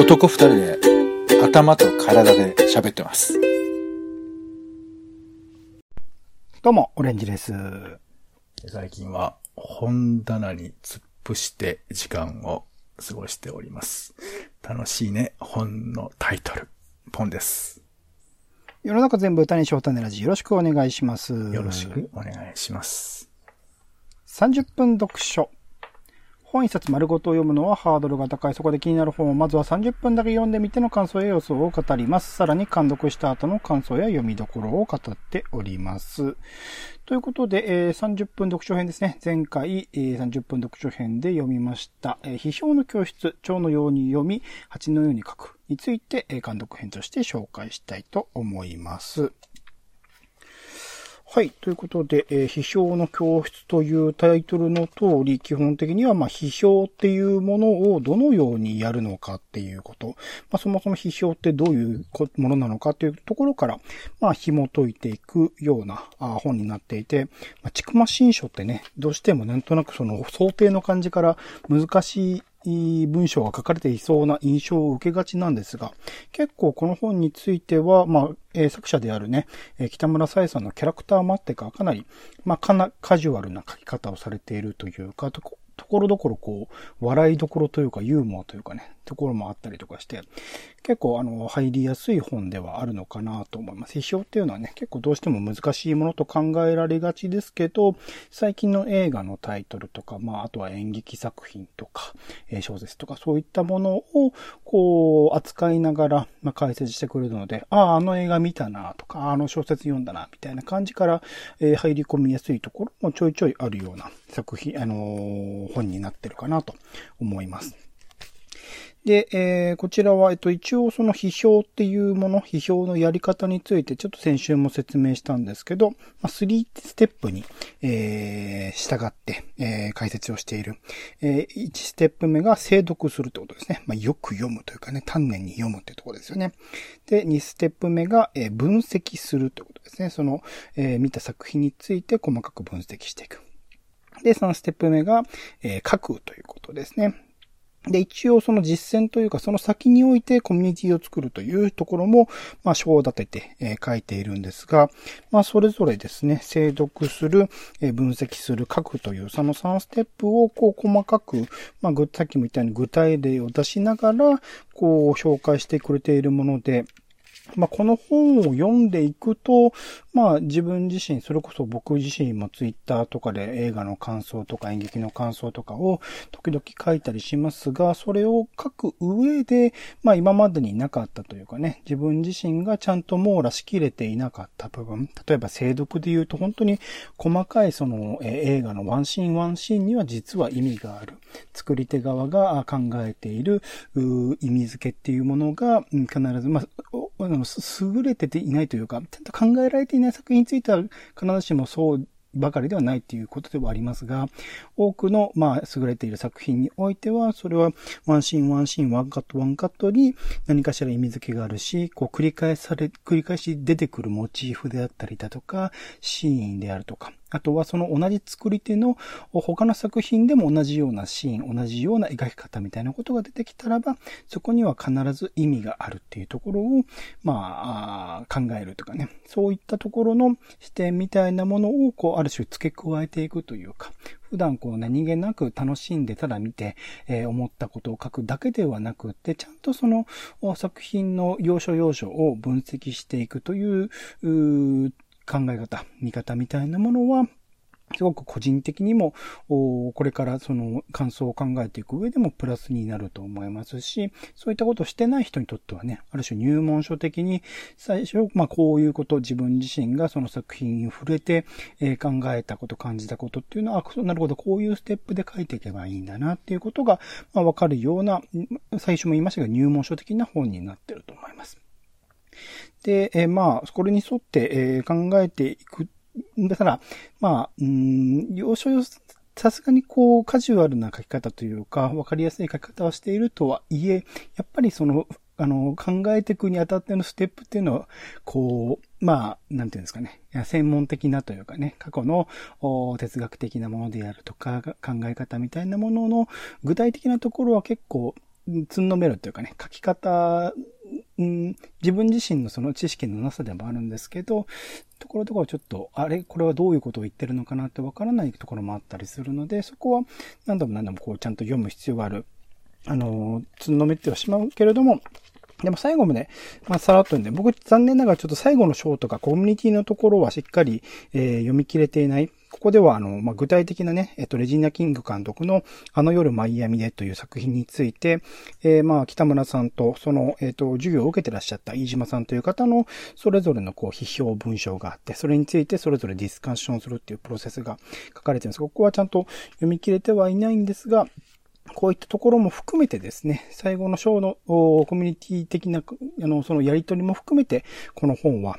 男二人で頭と体で喋ってます。どうも、オレンジです。最近は本棚に突っ伏して時間を過ごしております。楽しいね、本のタイトル、ポンです。世の中全部歌に翔太ネラジよろしくお願いします。よろしくお願いします。30分読書。本一冊丸ごと読むのはハードルが高い。そこで気になる本をまずは30分だけ読んでみての感想や予想を語ります。さらに監読した後の感想や読みどころを語っております。ということで、えー30分読書編ですね。前回、えー30分読書編で読みました。えー批評の教室、蝶のように読み、蜂のように書くについて、えー監読編として紹介したいと思います。はい。ということで、えー批評の教室というタイトルの通り、基本的には、まあ、批評っていうものをどのようにやるのかっていうこと。まあ、そもそも批評ってどういうものなのかっていうところから、まあ、紐解いていくようなあ本になっていて、まあ、ちくま新書ってね、どうしてもなんとなくその想定の感じから難しいい文章が書かれていそうな印象を受けがちなんですが、結構この本については、まあ、えー作者であるね、えー北村さえさんのキャラクターもあってか、かなり、まあ、かな、カジュアルな書き方をされているというか、とこところどころこう、笑いどころというか、ユーモアというかね、ところもあったりとかして、結構あの、入りやすい本ではあるのかなと思います。批評っていうのはね、結構どうしても難しいものと考えられがちですけど、最近の映画のタイトルとか、まあ、あとは演劇作品とか、え小説とか、そういったものを、こう、扱いながら、まあ、解説してくれるので、ああ、あの映画見たなとか、あの小説読んだな、みたいな感じから、え入り込みやすいところもちょいちょいあるような作品、あのー本になってるかなと思います。で、えーこちらは、えっと、一応その批評っていうもの、批評のやり方について、ちょっと先週も説明したんですけど、まあ、3ステップに、えー従って、えー解説をしている。えー1ステップ目が精読するってことですね。まあ、よく読むというかね、丹念に読むってところですよね。で、2ステップ目が、えー分析するってことですね。その、えー見た作品について細かく分析していく。で、3ステップ目が、えー書くということですね。で、一応その実践というか、その先においてコミュニティを作るというところも、まあ、章を立てて、書いているんですが、まあ、それぞれですね、精読する、分析する、書くという、その3ステップを、こう、細かく、まあ、さっきも言ったように具体例を出しながら、こう、紹介してくれているもので、まあ、この本を読んでいくと、まあ、自分自身、それこそ僕自身もツイッターとかで映画の感想とか演劇の感想とかを時々書いたりしますが、それを書く上で、まあ、今までになかったというかね、自分自身がちゃんと網羅しきれていなかった部分、例えば精読で言うと本当に細かいその、映画のワンシーンワンシーンには実は意味がある。作り手側が考えている意味付けっていうものが必ず、まあ、優れてていないというか、ちゃんと考えられていな作品については必ずしもそうばかりではないっていうことではありますが、多くの、まあ、優れている作品においては、それは、ワンシーン、ワンシーン、ワンカット、ワンカットに何かしら意味付けがあるし、こう、繰り返され、繰り返し出てくるモチーフであったりだとか、シーンであるとか、あとはその同じ作り手の他の作品でも同じようなシーン、同じような描き方みたいなことが出てきたらば、そこには必ず意味があるっていうところを、まあ、考えるとかね。そういったところの視点みたいなものを、こう、ある種付け加えていくというか、普段こう何気なく楽しんでただ見て、えー思ったことを書くだけではなくて、ちゃんとその作品の要所要所を分析していくという、う考え方、見方みたいなものは、すごく個人的にも、これからその感想を考えていく上でもプラスになると思いますし、そういったことをしてない人にとってはね、ある種入門書的に最初、まあこういうこと、自分自身がその作品に触れて、えー考えたこと、感じたことっていうのは、あなるほど、こういうステップで書いていけばいいんだなっていうことが、まあわかるような、最初も言いましたが入門書的な本になってると思います。で、えーまあ、これに沿って、えー考えていく。だから、まあ、うーん、要所要所さすがにこう、カジュアルな書き方というか、わかりやすい書き方をしているとはいえ、やっぱりその、あの、考えていくにあたってのステップっていうのは、こう、まあ、なんていうんですかね。専門的なというかね、過去の哲学的なものであるとか、考え方みたいなものの具体的なところは結構、つんのめるというかね、書き方、うん、自分自身のその知識のなさでもあるんですけど、ところどころちょっと、あれ、これはどういうことを言ってるのかなってわからないところもあったりするので、そこは何度も何度もこうちゃんと読む必要がある。あの、つんのめってはしまうけれども、でも最後まで、まあ、さらっと読んで、僕残念ながらちょっと最後の章とかコミュニティのところはしっかり、えー、読み切れていない。ここでは、あの、まあ、具体的なね、えっと、レジーナ・キング監督のあの夜マイアミでという作品について、えー、まあ、北村さんと、その、えっと、授業を受けてらっしゃった飯島さんという方の、それぞれのこう、批評文章があって、それについてそれぞれディスカッションするっていうプロセスが書かれてるんです。ここはちゃんと読み切れてはいないんですが、こういったところも含めてですね、最後の章のコミュニティ的な、あの、そのやりとりも含めて、この本は、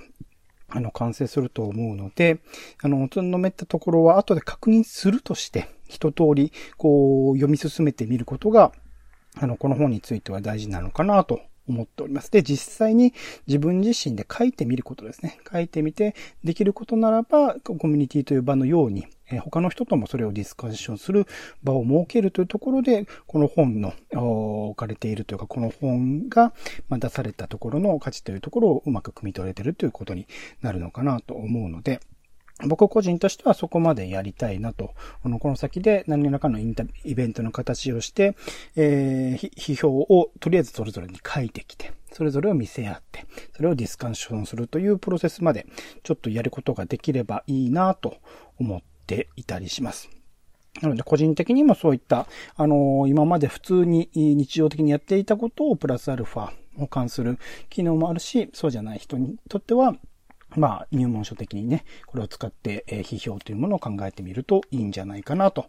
あの、完成すると思うので、あの、つんのめったところは後で確認するとして、一通り、こう、読み進めてみることが、あの、この本については大事なのかなと思っております。で、実際に自分自身で書いてみることですね。書いてみて、できることならば、コミュニティという場のように、え他の人ともそれをディスカッションする場を設けるというところで、この本の置かれているというか、この本が出されたところの価値というところをうまく汲み取れているということになるのかなと思うので、僕個人としてはそこまでやりたいなと。このこの先で何らかのインタイベントの形をして、えー、批評をとりあえずそれぞれに書いてきて、それぞれを見せ合って、それをディスカッションするというプロセスまでちょっとやることができればいいなと思っていたりします。なので、個人的にもそういった、あのー、今まで普通に日常的にやっていたことをプラスアルファを関する機能もあるし、そうじゃない人にとっては、まあ、入門書的にね、これを使って、え批評というものを考えてみるといいんじゃないかなと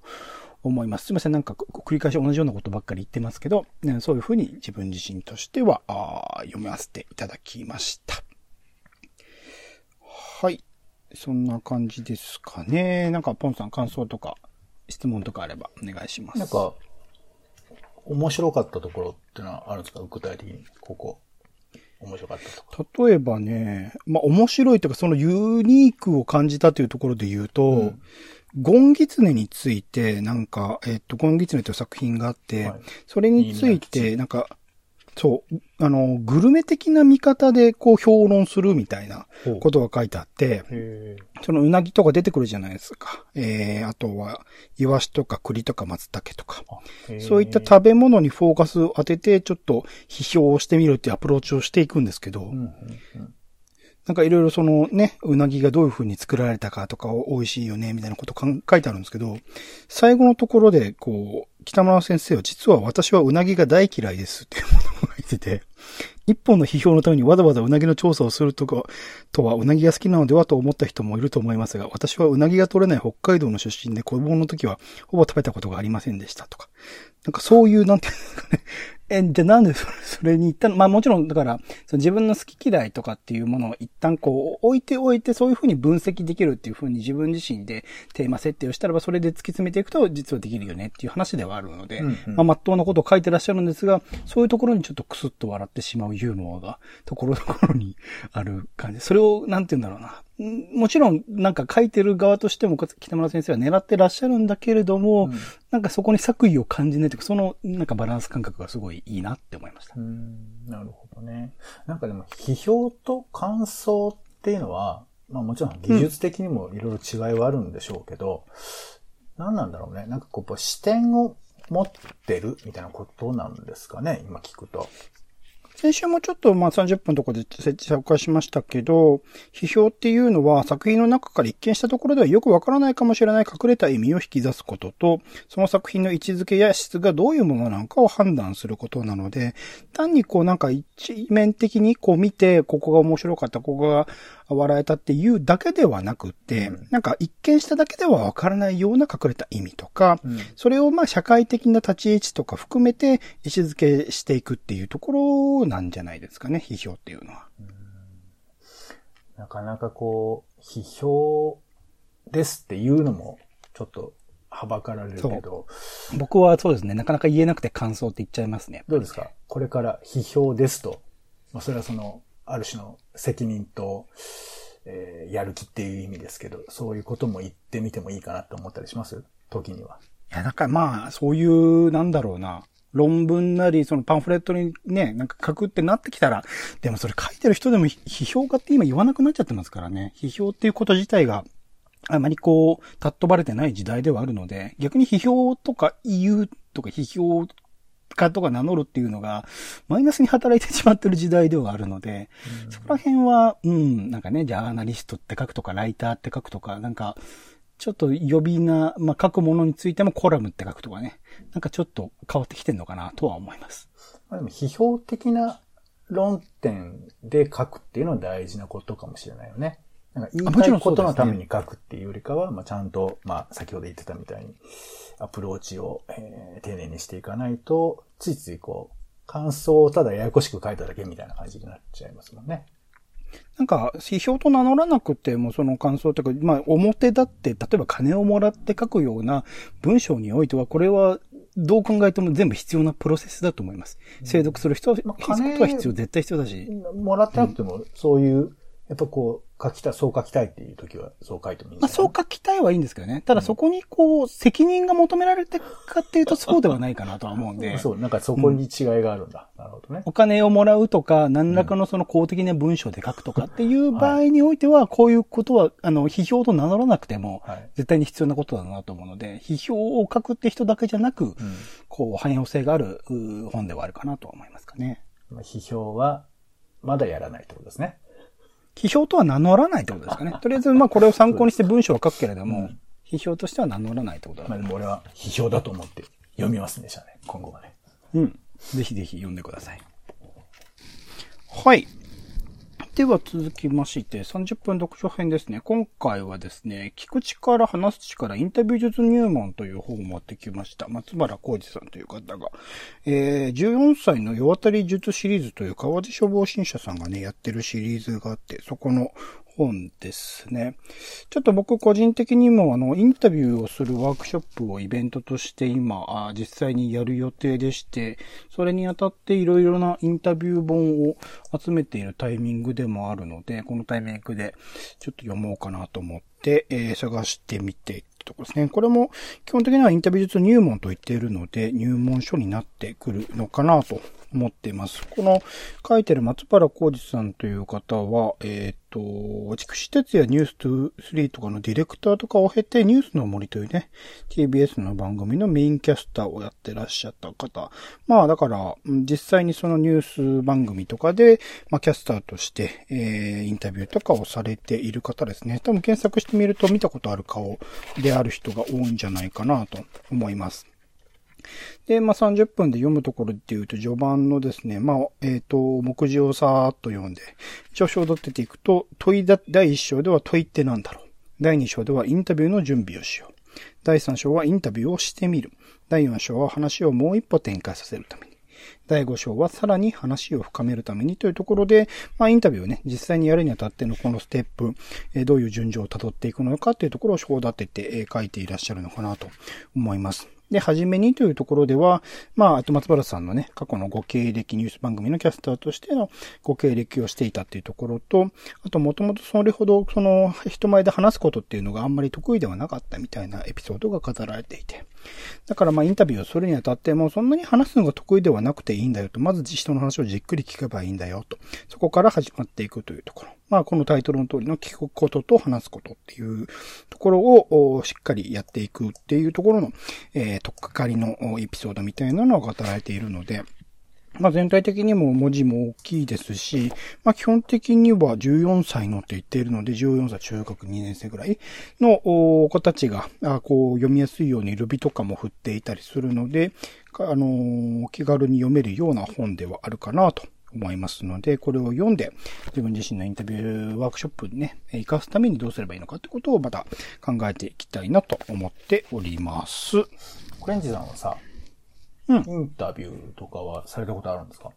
思います。すいません、なんか繰り返し同じようなことばっかり言ってますけど、ね、そういうふうに自分自身としてはあ読ませていただきました。はい。そんな感じですかね。なんか、ポンさん感想とか質問とかあればお願いします。なんか、面白かったところってのはあるんですか？具体的に、ここ。面白かったと例えばね、まあ、面白いというか、そのユニークを感じたというところで言うと、うん、ゴンギツネについて、なんか、えっと、ゴンギツネという作品があって、はい、それについて、なんか、そう、あの、グルメ的な見方でこう評論するみたいなことが書いてあって、そのうなぎとか出てくるじゃないですか。えー、あとは、イワシとか栗とか松茸とか。そういった食べ物にフォーカスを当てて、ちょっと批評をしてみるっていうアプローチをしていくんですけど、うんうんうん。なんかいろいろそのね、うなぎがどういう風に作られたかとか美味しいよね、みたいなこと書いてあるんですけど、最後のところで、こう、北村先生は実は私はうなぎが大嫌いですっていてて、一本の批評のためにわざわざうなぎの調査をするとか、とはうなぎが好きなのではと思った人もいると思いますが、私はうなぎが取れない北海道の出身で子供の時はほぼ食べたことがありませんでしたとか。なんかそういう、なんていうんですかね。え、じゃあなんでそれ それに行ったの？まあもちろん、だから、その自分の好き嫌いとかっていうものを一旦こう置いておいて、そういうふうに分析できるっていうふうに自分自身でテーマ設定をしたらば、それで突き詰めていくと実はできるよねっていう話ではあるので、うんうん、まあ、まっとうなことを書いてらっしゃるんですが、そういうところにちょっとクスッと笑ってしまうユーモアが、ところどころにある感じ。それを、なんて言うんだろうな。もちろん、なんか書いてる側としても、北村先生は狙ってらっしゃるんだけれども、うん、なんかそこに作為を感じないというか、その、なんかバランス感覚がすごいいいなって思いました。なるほどね。なんかでも、批評と感想っていうのは、まあもちろん技術的にもいろいろ違いはあるんでしょうけど、うん、何なんだろうね。なんかこう、視点を持ってるみたいなことなんですかね、今聞くと。先週もちょっとまあ30分ところで紹介しましたけど、批評っていうのは作品の中から一見したところではよくわからないかもしれない隠れた意味を引き出すことと、その作品の位置づけや質がどういうものなのかを判断することなので、単にこうなんか一面的にこう見て、ここが面白かった、ここが笑えたっていうだけではなくって、うん、なんか一見しただけではわからないような隠れた意味とか、うん、それをまあ社会的な立ち位置とか含めて位置づけしていくっていうところなんじゃないですかね、批評っていうのは。なかなかこう、批評ですっていうのも、ちょっと、はばかられるけど。僕はそうですね、なかなか言えなくて感想って言っちゃいますね。どうですか？これから批評ですと。まあ、それはその、ある種の責任と、えー、やる気っていう意味ですけど、そういうことも言ってみてもいいかなと思ったりします？時には。いや、なんかまあ、そういう、なんだろうな。論文なり、そのパンフレットにね、なんか書くってなってきたら、でもそれ書いてる人でも批評家って今言わなくなっちゃってますからね。批評っていうこと自体が、あまりこう、たっ飛ばれてない時代ではあるので、逆に批評とか言うとか批評家とか名乗るっていうのが、マイナスに働いてしまってる時代ではあるので、うん、そこら辺は、うん、なんかね、ジャーナリストって書くとか、ライターって書くとか、なんか、ちょっと呼び名、まあ、書くものについてもコラムって書くとかね、なんかちょっと変わってきてんのかなとは思います。まあ、でも批評的な論点で書くっていうのは大事なことかもしれないよね。なんか言いたいことのために書くっていうよりかは、まあ、ちゃんと、まあ、先ほど言ってたみたいに、アプローチを、えー、丁寧にしていかないと、ついついこう、感想をただややこしく書いただけみたいな感じになっちゃいますもんね。なんか、指標と名乗らなくても、その感想というか、まあ、表だって、例えば金をもらって書くような文章においては、これは、どう考えても全部必要なプロセスだと思います。精読する人は、まあ、ことは必要、絶対必要だし。もらってなくても、そういう、やっぱこう、書きたい、そう書きたいっていう時は、そう書いてもいいんまあ、そう書きたいはいいんですけどね。ただそこにこう、責任が求められてかっていうとそうではないかなとは思うんで。そう、なんかそこに違いがあるんだ。うん、なるほどね。お金をもらうとか、何らかのその公的な文章で書くとかっていう場合においては、こういうことは、あの、批評と名乗らなくても、絶対に必要なことだなと思うので、批評を書くって人だけじゃなく、うん、こう、汎用性がある本ではあるかなと思いますかね。批評は、まだやらないってことですね。批評とは名乗らないってことですかね。とりあえず、まあこれを参考にして文章を書くけれども、批評としては名乗らないってことだ、まあでも俺は批評だと思って読みますね、じゃあね、今後はね。うん。ぜひぜひ読んでください。はい。では続きまして、30分読書編ですね。今回はですね、聞く力、話す力、インタビュー術入門という本を持ってきました。松原浩二さんという方が、えー、14歳の世渡り術シリーズという川地処防新社さんがね、やってるシリーズがあって、そこの本ですね。ちょっと僕個人的にもあの、インタビューをするワークショップをイベントとして今、実際にやる予定でして、それにあたっていろいろなインタビュー本を集めているタイミングでもあるので、このタイミングでちょっと読もうかなと思って、えー、探してみてところですね。これも基本的にはインタビュー術入門と言っているので、入門書になってくるのかなと思っています。この書いてる松原浩二さんという方は、えっ、と、筑紫鉄やニュース2-3とかのディレクターとかを経て、ニュースの森というね、TBS の番組のメインキャスターをやってらっしゃった方。まあだから、実際にそのニュース番組とかで、まあキャスターとして、えー、インタビューとかをされている方ですね。多分検索してみると見たことある顔である人が多いんじゃないかなと思います。で、まあ、30分で読むところっていうと、序盤のですね、まあ、えっ、ー、と、目次をさーっと読んで、序章を取ってていくと、問いだ、第1章では問いって何だろう。第2章ではインタビューの準備をしよう。第3章はインタビューをしてみる。第4章は話をもう一歩展開させるために。第5章はさらに話を深めるためにというところで、まあ、インタビューをね、実際にやるにあたってのこのステップ、えどういう順序を辿っていくのかというところを章立てて、え書いていらっしゃるのかなと思います。で、はじめにというところでは、まあ、あと松原さんのね、過去のご経歴ニュース番組のキャスターとしてのご経歴をしていたっていうところと、あともともとそれほどその人前で話すことっていうのがあんまり得意ではなかったみたいなエピソードが語られていて。だからまあインタビューをするにあたってもそんなに話すのが得意ではなくていいんだよと、まず人の話をじっくり聞けばいいんだよと。そこから始まっていくというところ。まあ、このタイトルの通りの聞くことと話すことっていうところをしっかりやっていくっていうところの、えー、とっかかりのエピソードみたいなのが語られているので、まあ全体的にも文字も大きいですし、まあ基本的には14歳のって言っているので、14歳中学2年生ぐらいの子たちが、こう読みやすいようにルビとかも振っていたりするので、あの、気軽に読めるような本ではあるかなと思いますので、これを読んで、自分自身のインタビューワークショップにね、活かすためにどうすればいいのかってことをまた考えていきたいなと思っております。コレンジさんはさ、うん。インタビューとかはされたことあるんですか？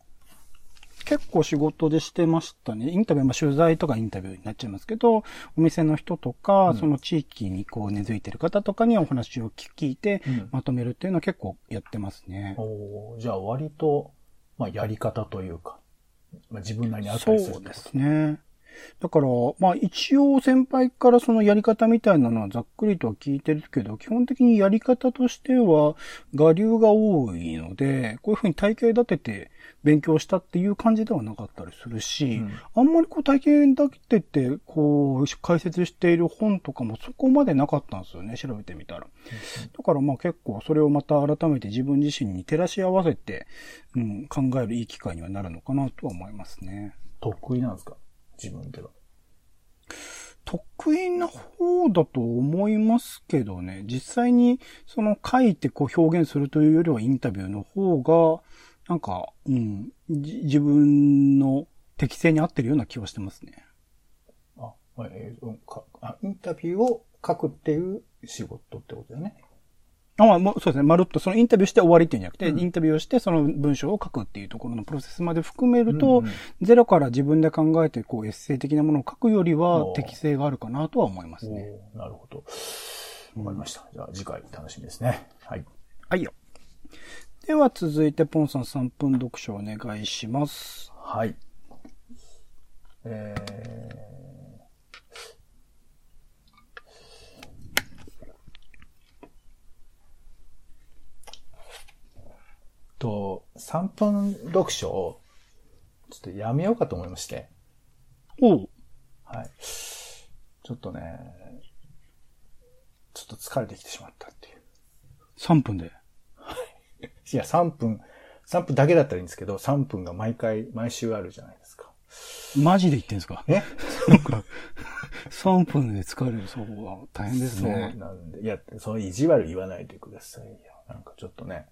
結構仕事でしてましたね。インタビュー、まあ、取材とかインタビューになっちゃいますけど、お店の人とか、うん、その地域にこう根付いてる方とかにお話を聞いて、まとめるっていうのは結構やってますね。おじゃあ割と、まあ、やり方というか、まあ、自分なりにあったりするそうですね。だから、まあ一応先輩からそのやり方みたいなのはざっくりとは聞いてるけど、基本的にやり方としては、我流が多いので、こういうふうに体系立てて勉強したっていう感じではなかったりするし、うんあんまりこう体系立てて、こう、解説している本とかもそこまでなかったんですよね、調べてみたら。だからまあ結構それをまた改めて自分自身に照らし合わせて、うん、考えるいい機会にはなるのかなとは思いますね。得意なんですか？自分では。得意な方だと思いますけどね、実際にその書いてこう表現するというよりはインタビューの方が、なんか、うん、じ自分の適性に合ってるような気はしてますね。あ、えーうんかあインタビューを書くっていう仕事ってことだよね。あ、まあ、もうそうですね。まるっとそのインタビューして終わりっていうんじゃなくて、うんインタビューをしてその文章を書くっていうところのプロセスまで含めると、うんうんゼロから自分で考えてこうエッセイ的なものを書くよりは適性があるかなとは思いますね。なるほど。わかりました。じゃあ次回楽しみですね。はい。はいよ。では続いてポンさん3分読書お願いします。はい。えー、と、3分読書をちょっとやめようかと思いまして。おう。はい。ちょっとね、ちょっと疲れてきてしまったっていう。3分で。いや、3分、3分だけだったらいいんですけど、3分が毎回、毎週あるじゃないですか。マジで言ってんすか？え？なんか、3分で疲れる。そうは大変ですそうね。なんで、いや、そう意地悪言わないでくださいよ。なんかちょっとね、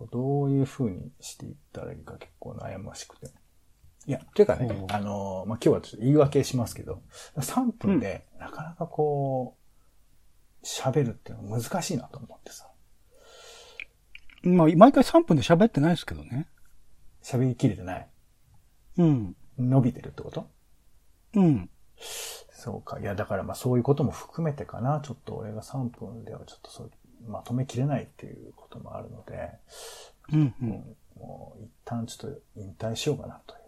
こうどういう風にしていったらいいか結構悩ましくて。いや、ていうかねあのー、まあ、今日はちょっと言い訳しますけど、3分でなかなかこう、喋るっていうのは難しいなと思ってさ。まあ、毎回3分で喋ってないですけどね。喋りきれてない。うん。伸びてるってこと？うん。そうか。いや、だからまあそういうことも含めてかな。ちょっと俺が3分ではちょっとそう、まとめきれないっていうこともあるので、うん、う。うんんもう一旦ちょっと引退しようかなという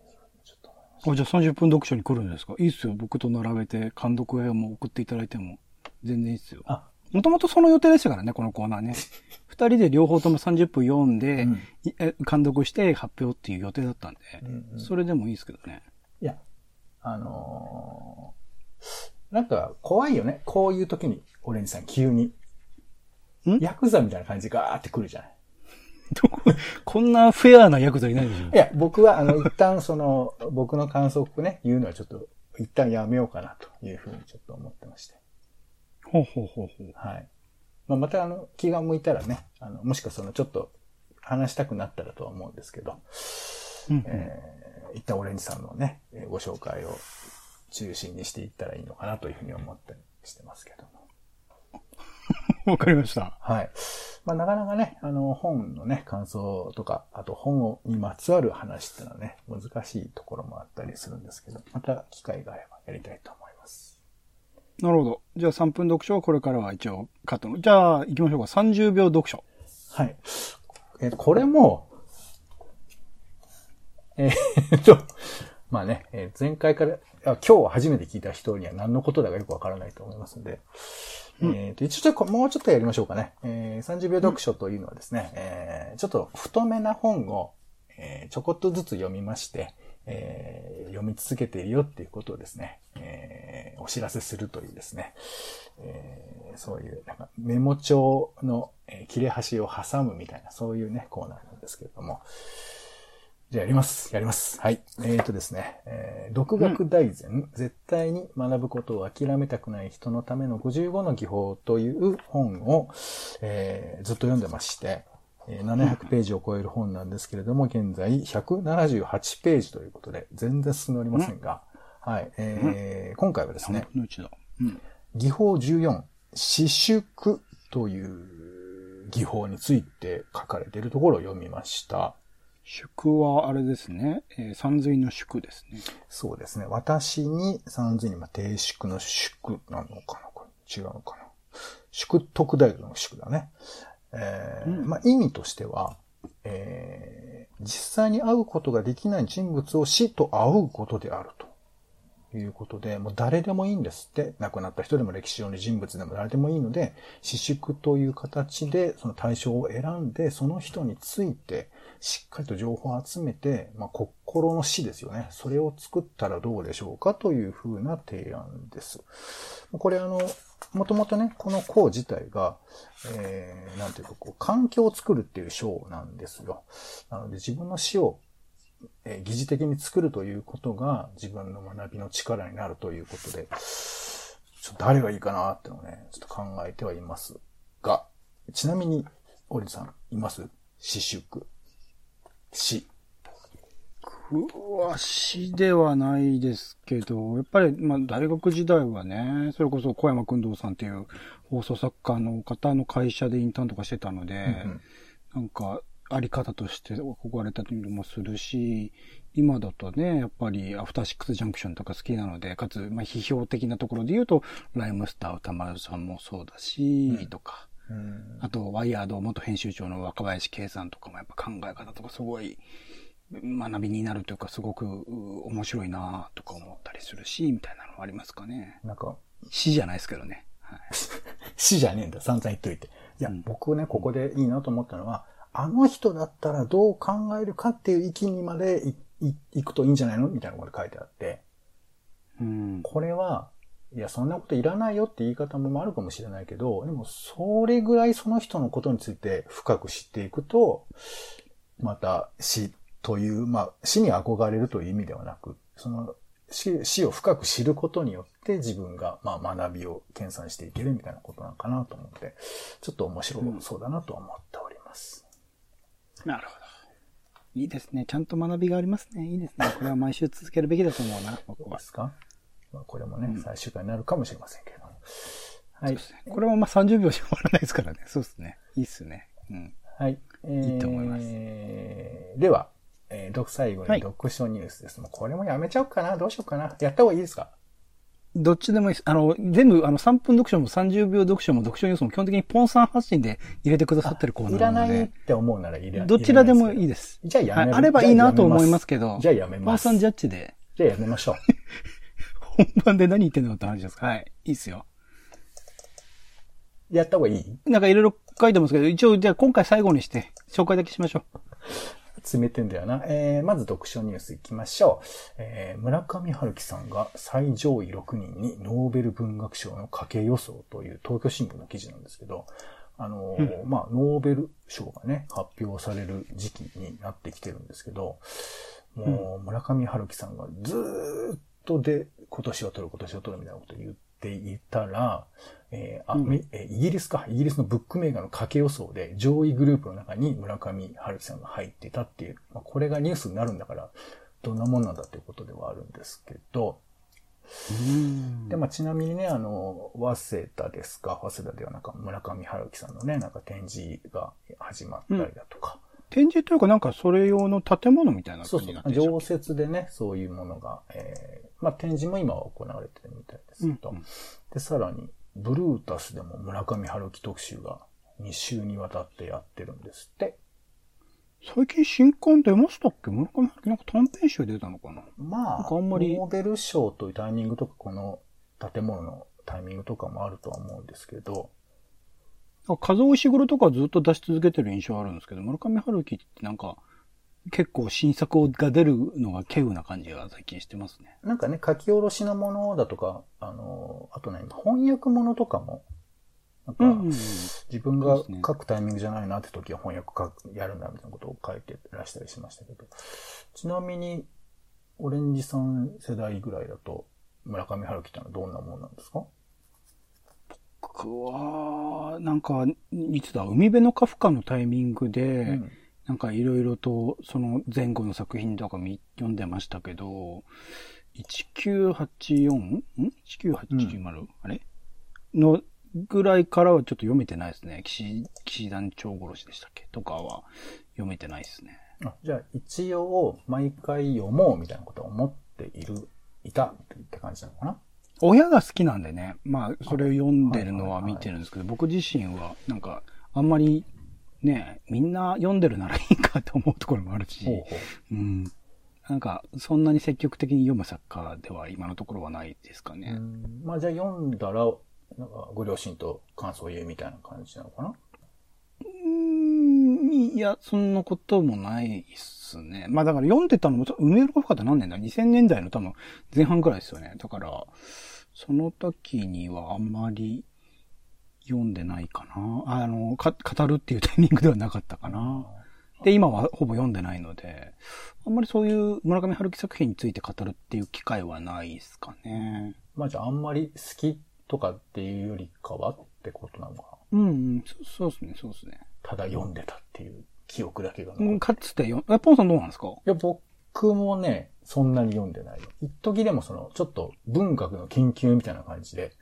ちょっと思いましあ、じゃあ30分読書に来るんですか？いいっすよ。僕と並べて、監督へも送っていただいても、全然いいっすよ。た。あ、もともとその予定でしたからね、このコーナーね。二人で両方とも30分読んで、うん監督して発表っていう予定だったんで、うんうんそれでもいいですけどね。いや、あのーなんか怖いよね。こういう時に、オレンジさん急に。ん？ヤクザみたいな感じでガーって来るじゃない。どこ？こんなフェアなヤクザいないでしょい。や、僕は、あの、一旦その、僕の感想をね、言うのはちょっと、一旦やめようかなというふうにちょっと思ってまして。ほうほうほうほう。はい。まあ、またあの、気が向いたらね、あの、もしくはその、ちょっと、話したくなったらとは思うんですけど、うんうんえー、一旦オレンジさんのね、えーご紹介を中心にしていったらいいのかなというふうに思ったりしてますけども。わかりました。はい。まあ、なかなかね、あの、本のね、感想とか、あと本をにまつわる話っていうのはね、難しいところもあったりするんですけど、また機会があればやりたいと思います。なるほど。じゃあ3分読書はこれからは一応カットの。じゃあ行きましょうか。30秒読書。はい。えーこれも、えーっと、まあね、えー前回から、あ今日初めて聞いた人には何のことだかよくわからないと思いますので、えーっと、一応ちょっともうちょっとやりましょうかね。えー30秒読書というのはですね、えーちょっと太めな本を、えーちょこっとずつ読みまして、えー読み続けているよっていうことをですね、えーお知らせするというですね、えーそういうなんかメモ帳の、えー切れ端を挟むみたいな、そういうね、コーナーなんですけれども。じゃあやります。やります。はい。えーとですね、えー独学大全、絶対に学ぶことを諦めたくない人のための55の技法という本を、えーずっと読んでまして、えー700ページを超える本なんですけれども、現在178ページということで、全然進んでおりませんが、はい。えー今回はですね、3分の1だ。うん。技法14、私縮という技法について書かれているところを読みました。宿はあれですね。えー、三髄の宿ですね。そうですね。私に三髄に、まあ、定宿の宿なのかなこれ違うのかな宿徳大学の宿だね。えーうんまあ、意味としては、えー実際に会うことができない人物を死と会うことであるということで、もう誰でもいいんですって。亡くなった人でも歴史上の人物でも誰でもいいので、私粛という形でその対象を選んで、その人についてしっかりと情報を集めて、まあ、心の死ですよね。それを作ったらどうでしょうかというふうな提案です。これあの、もともとね、この項自体が、えー、なんていうか、こう、環境を作るっていう章なんですよ。なので自分の死をえー疑似的に作るということが自分の学びの力になるということで、ちょっと誰がいいかなってのをね、ちょっと考えてはいますが、ちなみに、オリさん、います？死宿。死。僕は死ではないですけど、やっぱり、まあ、大学時代はね、それこそ小山君堂さんっていう放送作家の方の会社でインターンとかしてたので、うんなんか、あり方として憧れたりもするし、今だとね、やっぱりアフターシックスジャンクションとか好きなので、かつ、まあ、批評的なところで言うと、ライムスター歌丸さんもそうだし、うん。とか、うんあと、ワイヤード元編集長の若林圭さんとかもやっぱ考え方とかすごい学びになるというか、すごくう面白いなとか思ったりするし、みたいなのはありますかね。なんか、死じゃないですけどね。はい。死じゃねえんだ、散々言っといて。いや、うん僕ね、ここでいいなと思ったのは、あの人だったらどう考えるかっていう域にまでいい行くといいんじゃないのみたいなことが書いてあって、うん。これは、いや、そんなこといらないよって言い方もあるかもしれないけど、でも、それぐらいその人のことについて深く知っていくと、また死という、まあ、死に憧れるという意味ではなく、その死死を深く知ることによって自分が、まあ、学びを研鑽していけるみたいなことなのかなと思って、ちょっと面白そうだなと思っております。なるほど。いいですね。ちゃんと学びがありますね。いいですね。これは毎週続けるべきだと思うな、僕はで。すか？まあ、これもね、うん最終回になるかもしれませんけれども。はい。これはまあ30秒じゃ終わらないですからね。そうですね。いいっすね。うん。はい。えーいいと思いますでは、えー、読最後にはい読書ニュースです。もうこれもやめちゃおうかな。どうしようかな。やった方がいいですか？どっちでもいいです。あの、全部、あの、3分読書も30秒読書も読書ニュースも基本的にポンさん発信で入れてくださってるコーナいらないーなので、って思うならいらどちらでもいいでです。じゃあやめるはいあればいいなと思いますけど、じゃあやめます。ポンさんジャッジで、じゃあやめましょう。本番で何言ってんのって話ですか？はい。いいっすよ。やった方がいい？なんかいろいろ書いてますけど、一応、じゃあ今回最後にして、紹介だけしましょう。詰めてんだよな。えー、まず読書ニュースいきましょう。えー、村上春樹さんが最上位6人にノーベル文学賞の家計予想という東京新聞の記事なんですけど、あのーまあ、ノーベル賞がね、発表される時期になってきてるんですけど、もう、村上春樹さんがずーっとで、今年は取る、今年は取るみたいなことを言っていたら、えーあうん。めえーイギリスか、イギリスのブックメーカーの家計予想で上位グループの中に村上春樹さんが入っていたっていう、まあ、これがニュースになるんだから、どんなもんなんだっていうことではあるんですけど、で、まあ、ちなみにね、あの、早稲田ですか、早稲田ではなんか村上春樹さんのね、なんか展示が始まったりだとか、展示というかなんかそれ用の建物みたいな感じになって、常設でね、そういうものが、えーまあ、展示も今は行われてるみたいですけど、うんうん。で、さらに、ブルータスでも村上春樹特集が2週にわたってやってるんですって。最近新刊出ましたっけ？村上春樹なんか短編集出たのかな？まあ、なんかあんまり。ノーベル賞というタイミングとか、この建物のタイミングとかもあるとは思うんですけど、なんか風尾石黒とかずっと出し続けてる印象あるんですけど、村上春樹ってなんか、結構新作が出るのが稀有な感じが最近してますね。なんかね、書き下ろしのものだとか、あの、あとね、翻訳ものとかも、なんか、うん。自分がそうですね書くタイミングじゃないなって時は翻訳書くやるんだみたいなことを書いてらしたりしましたけど。ちなみに、オレンジさん世代ぐらいだと、村上春樹ってのはどんなもんなんですか？僕は、なんか、いつだ、海辺のカフカのタイミングで、うんなんかいろいろとその前後の作品とか見読んでましたけど、1984? ん ?1980? あれ？のぐらいからはちょっと読めてないですね。騎士、騎士団長殺しでしたっけ？とかは読めてないですね。あじゃあ、一応、毎回読もうみたいなことを思っている、いたって感じなのかな？親が好きなんでね、まあ、それを読んでるのは見てるんですけど、僕自身は、なんか、あんまり、ね、みんな読んでるならいいかと思うところもあるし、ほうほう。うん。なんか、そんなに積極的に読む作家では今のところはないですかね。まあじゃあ読んだら、なんかご両親と感想を言うみたいな感じなのかな？うん、いや、そんなこともないっすね。まあだから読んでたのも、梅ロフって何年だ ?2000 年代の多分前半くらいですよね。だから、その時にはあんまり読んでないかな。あの、か、語るっていうタイミングではなかったかな。で、今はほぼ読んでないので、あんまりそういう村上春樹作品について語るっていう機会はないですかね。まあじゃああんまり好きとかっていうよりかはってことなのかなうん、うん、そそうですね、そうですね。ただ読んでたっていう記憶だけがうん、かつてよ、え、ポンさんどうなんですか？いや、僕もね、そんなに読んでないよ。一時でもその、ちょっと文学の研究みたいな感じで、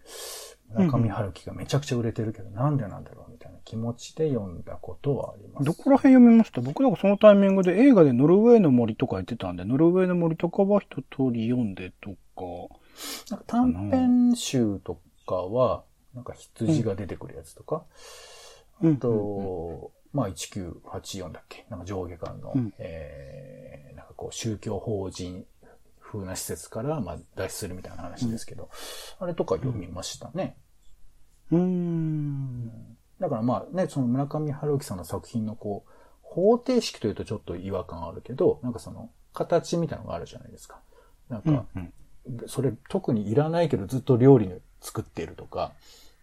中上春樹がめちゃくちゃ売れてるけど、なんでなんだろうみたいな気持ちで読んだことはあります。どこら辺読みました？僕なんかそのタイミングで映画でノルウェーの森とか言ってたんで、ノルウェーの森とかは一通り読んでとか。なんか短編集とかは、なんか羊が出てくるやつとか、うん、あと、まあ1984だっけ？なんか上下巻の、うん、えー、なんかこう宗教法人風な施設から、まあ、脱出するみたいな話ですけど、うん、あれとか読みましたね。うん。だからまあね、その村上春樹さんの作品のこう、方程式というとちょっと違和感あるけど、なんかその、形みたいなのがあるじゃないですか。なんか、うんうん、それ特にいらないけどずっと料理作っているとか、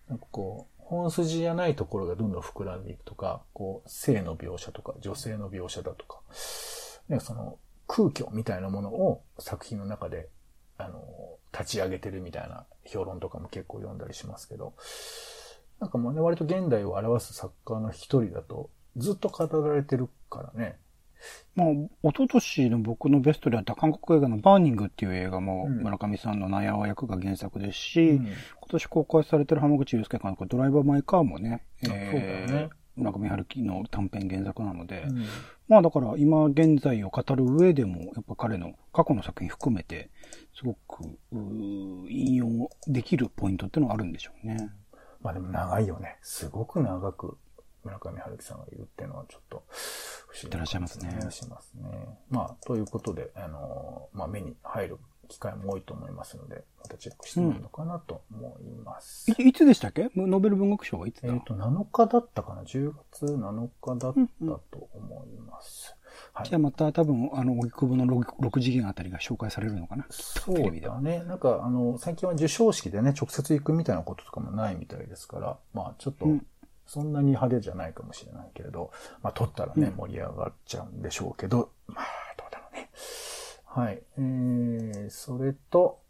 なんかこう、本筋じゃないところがどんどん膨らんでいくとか、こう、性の描写とか、女性の描写だとか、ね、その、空虚みたいなものを作品の中で、あの、立ち上げてるみたいな評論とかも結構読んだりしますけど、なんかもうね、割と現代を表す作家の一人だと、ずっと語られてるからね。まあ、一昨年の僕のベストであった韓国映画のバーニングっていう映画も村上さんのナヤワ役が原作ですし、うん、今年公開されてる浜口祐介監督ドライバーマイカーもね、えー、ね村上春樹の短編原作なので、うん、まあだから今現在を語る上でも、やっぱ彼の過去の作品含めて、すごく、引用できるポイントっていうのがあるんでしょうね。まあでも長いよね。すごく長く村上春樹さんが言うっていうのはちょっと不思議な、ね。いらっしゃいますね。しますね。まあ、ということで、あの、まあ目に入る機会も多いと思いますので、またチェックしてみるのかなと思います。うん、いつでしたっけ？ノーベル文学賞はいつだ？えっ、と、7日だったかな ?10 月7日だったと思います。うんうんはい、じゃあまた多分、あの、荻窪の 6, 6次元あたりが紹介されるのかな？そうだね。なんか、あの、最近は授賞式でね、直接行くみたいなこととかもないみたいですから、まあ、ちょっと、そんなに派手じゃないかもしれないけれど、まあ、撮ったらね、盛り上がっちゃうんでしょうけど、まあ、どうだろうね。はい。えー、それと、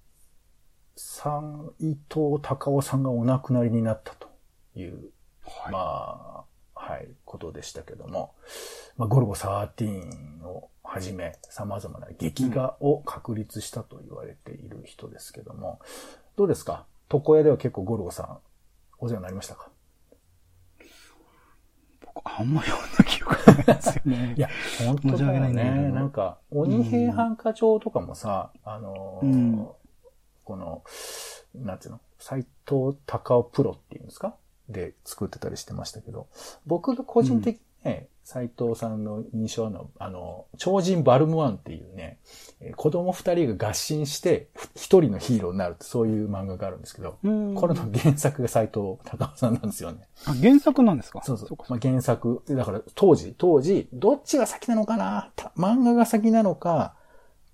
三、伊藤隆夫さんがお亡くなりになったという、はい、まあ、はい、ことでしたけども、まあ、ゴルゴ13をはじめ、様々な劇画を確立したと言われている人ですけども、どうですか？床屋では結構ゴルゴさん、お世話になりましたか？あんま読んだ記憶ないですよね。いや、本当だよね。なんか、鬼平犯科帳とかもさ、うん、あの、うん、この、なんていうの、斎藤隆夫プロっていうんですか？で作ってたりしてましたけど、僕が個人的にね、斎藤さんの印象の、あの、超人バルムワンっていうね、子供二人が合心して一人のヒーローになるってそういう漫画があるんですけど、これの原作が斎藤隆夫さんなんですよね。あ、原作なんですか？そうそう。まあ、原作、だから当時、当時、どっちが先なのかな？漫画が先なのか、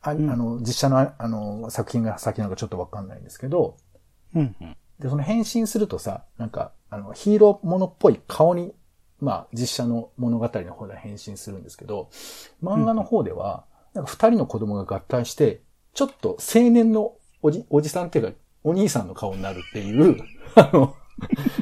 あ,、あの、実写のあの作品が先なのかちょっとわかんないんですけど、うんうん、で、その変身するとさ、なんか、あの、ヒーローものっぽい顔にまあ、実写の物語の方では変身するんですけど、漫画の方では、なんか二人の子供が合体して、ちょっと青年のおじ、おじさんっていうか、お兄さんの顔になるっていう、あの、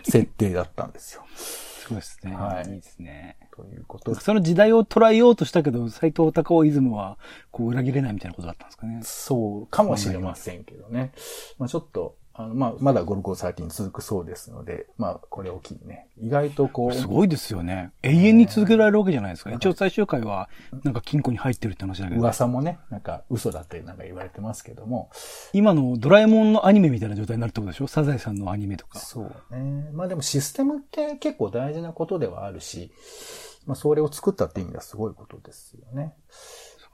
設定だったんですよ。そうですね。はい。いいですね。ということその時代を捉えようとしたけど、斎藤隆夫イズムは、こう、裏切れないみたいなことだったんですかね。そうかもしれませんけどね。まあちょっと、あの、まあ、まだゴルゴ13続くそうですので、まあ、これを機にね、意外とこう。すごいですよね。永遠に続けられるわけじゃないですか。一応最終回は、なんか金庫に入ってるって話だけど。噂もね、なんか嘘だってなんか言われてますけども。今のドラえもんのアニメみたいな状態になるってことでしょ？サザエさんのアニメとか。そうね。まあでもシステムって結構大事なことではあるし、まあそれを作ったって意味ではすごいことですよね。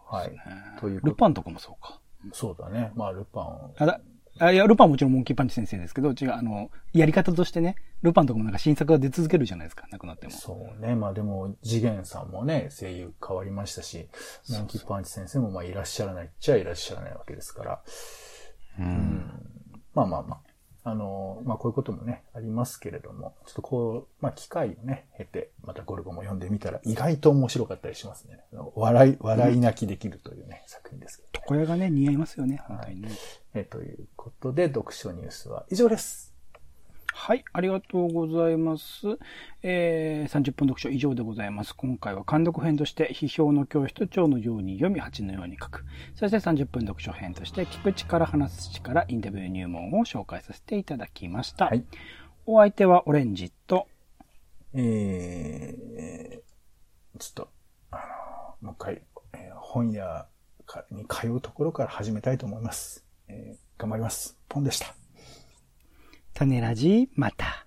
はい。というルパンとかもそうか。そうだね。まあ、ルパン。あだあいや、ルパンはもちろんモンキーパンチ先生ですけど、違う、あの、やり方としてね、ルパンとかもなんか新作が出続けるじゃないですか、亡くなっても。そうね。まあでも、次元さんもね、声優変わりましたし、モンキーパンチ先生もまあいらっしゃらないっちゃいらっしゃらないわけですから。うん。まあまあまあ。あの、まあこういうこともね、ありますけれども、ちょっとこう、まあ機会をね、経て、またゴルゴも読んでみたら意外と面白かったりしますね。笑い、笑い泣きできるというね、作品ですけど、ね。床屋がね、似合いますよね、本当にね。えということで、読書ニュースは以上です。はい、ありがとうございます。えー、30分読書以上でございます。今回は監読編として、批評の教室長のように読み、蜂のように書く。そして30分読書編として、聞く力、話す力、インタビュー入門を紹介させていただきました。はい。お相手はオレンジと、えー、ちょっと、あの、もう一回、えー本屋かに通うところから始めたいと思います。えー頑張ります。ポンでした。種ラジ、また。